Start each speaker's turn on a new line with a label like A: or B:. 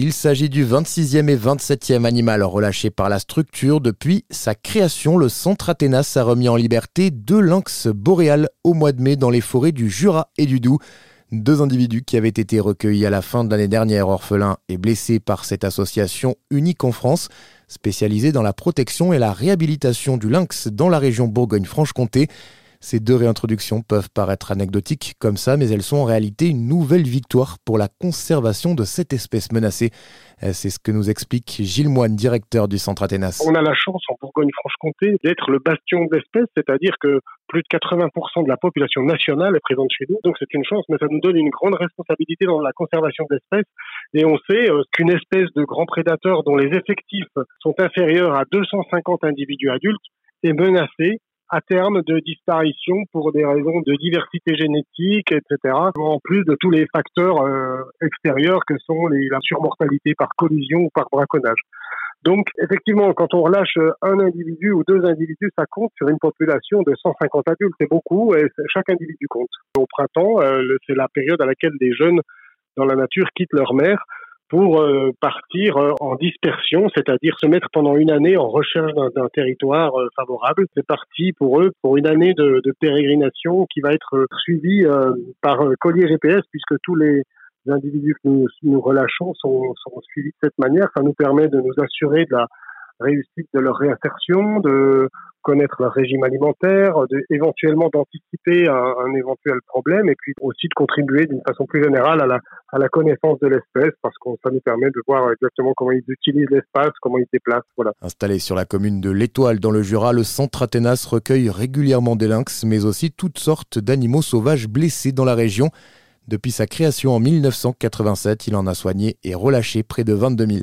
A: Il s'agit du 26e et 27e animal relâché par la structure. Depuis sa création, le centre Athénas a remis en liberté deux lynx boréales au mois de mai dans les forêts du Jura et du Doubs. Deux individus qui avaient été recueillis à la fin de l'année dernière, orphelins et blessés par cette association unique en France, spécialisée dans la protection et la réhabilitation du lynx dans la région Bourgogne-Franche-Comté. Ces deux réintroductions peuvent paraître anecdotiques comme ça, mais elles sont en réalité une nouvelle victoire pour la conservation de cette espèce menacée. Euh, c'est ce que nous explique Gilles Moine, directeur du Centre Athénas.
B: On a la chance en Bourgogne-Franche-Comté d'être le bastion de l'espèce, c'est-à-dire que plus de 80% de la population nationale est présente chez nous. Donc c'est une chance, mais ça nous donne une grande responsabilité dans la conservation de l'espèce. Et on sait euh, qu'une espèce de grand prédateur dont les effectifs sont inférieurs à 250 individus adultes est menacée à terme de disparition pour des raisons de diversité génétique, etc. En plus de tous les facteurs euh, extérieurs que sont les, la surmortalité par collision ou par braconnage. Donc, effectivement, quand on relâche un individu ou deux individus, ça compte sur une population de 150 adultes. C'est beaucoup et chaque individu compte. Au printemps, euh, c'est la période à laquelle des jeunes dans la nature quittent leur mère pour euh, partir euh, en dispersion, c'est-à-dire se mettre pendant une année en recherche d'un territoire euh, favorable. C'est parti pour eux pour une année de, de pérégrination qui va être suivie par collier GPS puisque tous les individus que nous, nous relâchons sont, sont, suivis de cette manière. Ça nous permet de nous assurer de la réussite de leur réinsertion, de connaître leur régime alimentaire, de, éventuellement d'anticiper un, éventuel problème et puis aussi de contribuer d'une façon plus générale à la, à la connaissance de l'espèce parce que ça nous permet de voir exactement comment ils utilisent l'espace, comment ils se déplacent. Voilà.
A: Installé sur la commune de l'Étoile dans le Jura, le centre Athénas recueille régulièrement des lynx mais aussi toutes sortes d'animaux sauvages blessés dans la région. Depuis sa création en 1987, il en a soigné et relâché près de 22 000.